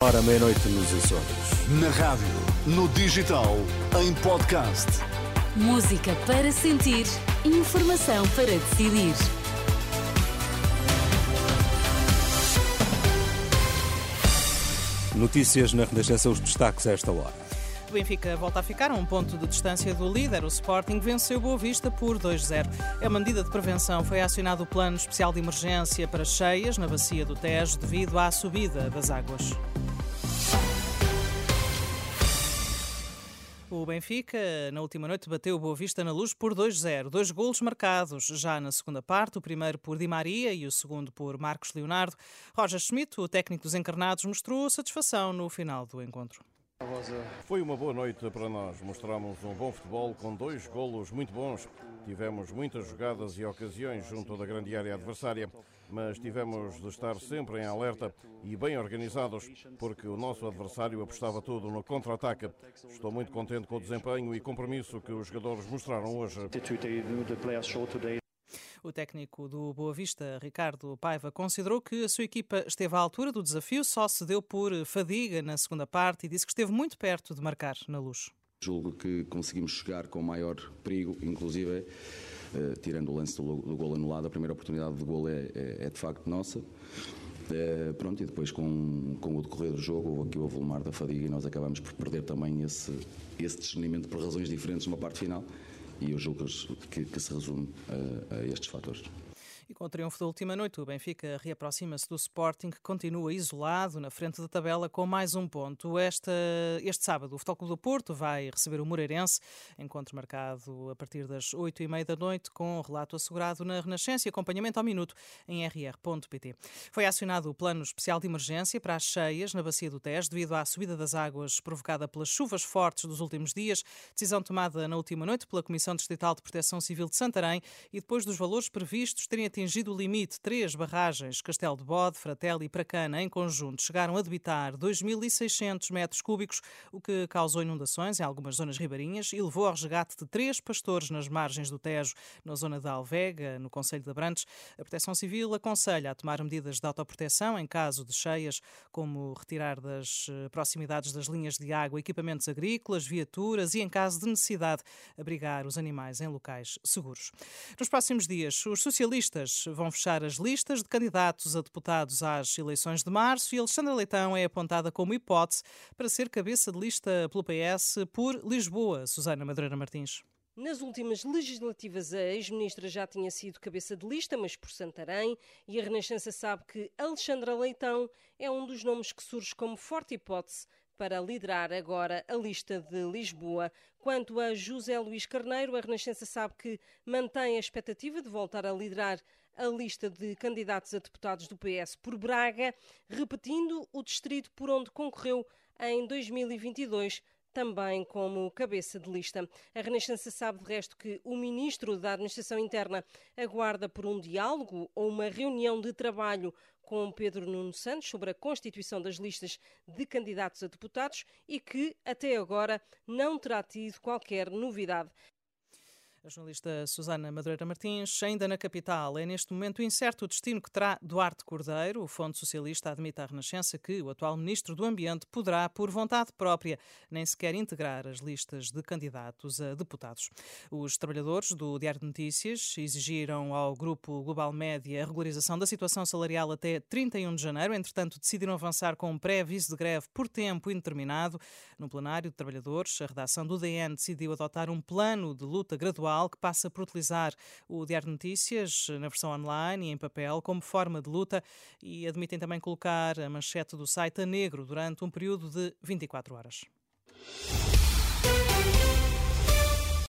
Hora meia-noite nos Açores. Na rádio, no digital, em podcast. Música para sentir, informação para decidir. Notícias na Renascença, os destaques a esta hora. O Benfica volta a ficar a um ponto de distância do líder. O Sporting venceu Boa Vista por 2-0. É uma medida de prevenção. Foi acionado o plano especial de emergência para cheias na bacia do Tejo devido à subida das águas. O Benfica, na última noite, bateu o Boa Vista na luz por 2-0. Dois golos marcados já na segunda parte, o primeiro por Di Maria e o segundo por Marcos Leonardo. Roger Schmidt, o técnico dos encarnados, mostrou satisfação no final do encontro. Foi uma boa noite para nós. Mostramos um bom futebol com dois golos muito bons. Tivemos muitas jogadas e ocasiões junto da grande área adversária, mas tivemos de estar sempre em alerta e bem organizados, porque o nosso adversário apostava tudo no contra-ataque. Estou muito contente com o desempenho e compromisso que os jogadores mostraram hoje. O técnico do Boa Vista, Ricardo Paiva, considerou que a sua equipa esteve à altura do desafio, só se deu por fadiga na segunda parte e disse que esteve muito perto de marcar na luz. Julgo que conseguimos chegar com maior perigo, inclusive, eh, tirando o lance do, do gol anulado, a primeira oportunidade de gol é, é, é de facto nossa. Eh, pronto, e depois com, com o decorrer do jogo, aqui o avolumar da fadiga e nós acabamos por perder também esse, esse discernimento por razões diferentes numa parte final e eu julgo que, que se resume a estes fatores. Com o triunfo da última noite, o Benfica reaproxima-se do Sporting, que continua isolado na frente da tabela com mais um ponto. Esta, este sábado, o Futebol Clube do Porto vai receber o Moreirense, encontro marcado a partir das oito e meia da noite, com relato assegurado na Renascença e acompanhamento ao minuto em rr.pt. Foi acionado o plano especial de emergência para as cheias na Bacia do Tejo, devido à subida das águas provocada pelas chuvas fortes dos últimos dias, decisão tomada na última noite pela Comissão Distrital de Proteção Civil de Santarém e depois dos valores previstos terem atingido o limite, três barragens, Castelo de Bode, Fratelli e Pracana, em conjunto, chegaram a debitar 2.600 metros cúbicos, o que causou inundações em algumas zonas ribeirinhas e levou ao resgate de três pastores nas margens do Tejo, na zona da Alvega, no Conselho de Abrantes. A Proteção Civil aconselha a tomar medidas de autoproteção em caso de cheias, como retirar das eh, proximidades das linhas de água equipamentos agrícolas, viaturas e, em caso de necessidade, abrigar os animais em locais seguros. Nos próximos dias, os socialistas vão fechar as listas de candidatos a deputados às eleições de março e Alexandra Leitão é apontada como hipótese para ser cabeça de lista pelo PS por Lisboa. Susana Madureira Martins. Nas últimas legislativas, a ex-ministra já tinha sido cabeça de lista, mas por Santarém, e a Renascença sabe que Alexandra Leitão é um dos nomes que surge como forte hipótese para liderar agora a lista de Lisboa. Quanto a José Luís Carneiro, a Renascença sabe que mantém a expectativa de voltar a liderar a lista de candidatos a deputados do PS por Braga, repetindo o distrito por onde concorreu em 2022 também como cabeça de lista. A Renascença sabe, de resto, que o ministro da Administração Interna aguarda por um diálogo ou uma reunião de trabalho com Pedro Nuno Santos sobre a constituição das listas de candidatos a deputados e que, até agora, não terá tido qualquer novidade. A jornalista Susana Madureira Martins, ainda na capital, é neste momento incerto o destino que terá Duarte Cordeiro. O Fundo Socialista admite à Renascença que o atual Ministro do Ambiente poderá, por vontade própria, nem sequer integrar as listas de candidatos a deputados. Os trabalhadores do Diário de Notícias exigiram ao Grupo Global Média a regularização da situação salarial até 31 de janeiro. Entretanto, decidiram avançar com um pré-aviso de greve por tempo indeterminado. No plenário de trabalhadores, a redação do DN decidiu adotar um plano de luta gradual que passa por utilizar o Diário de Notícias na versão online e em papel como forma de luta e admitem também colocar a manchete do site a negro durante um período de 24 horas.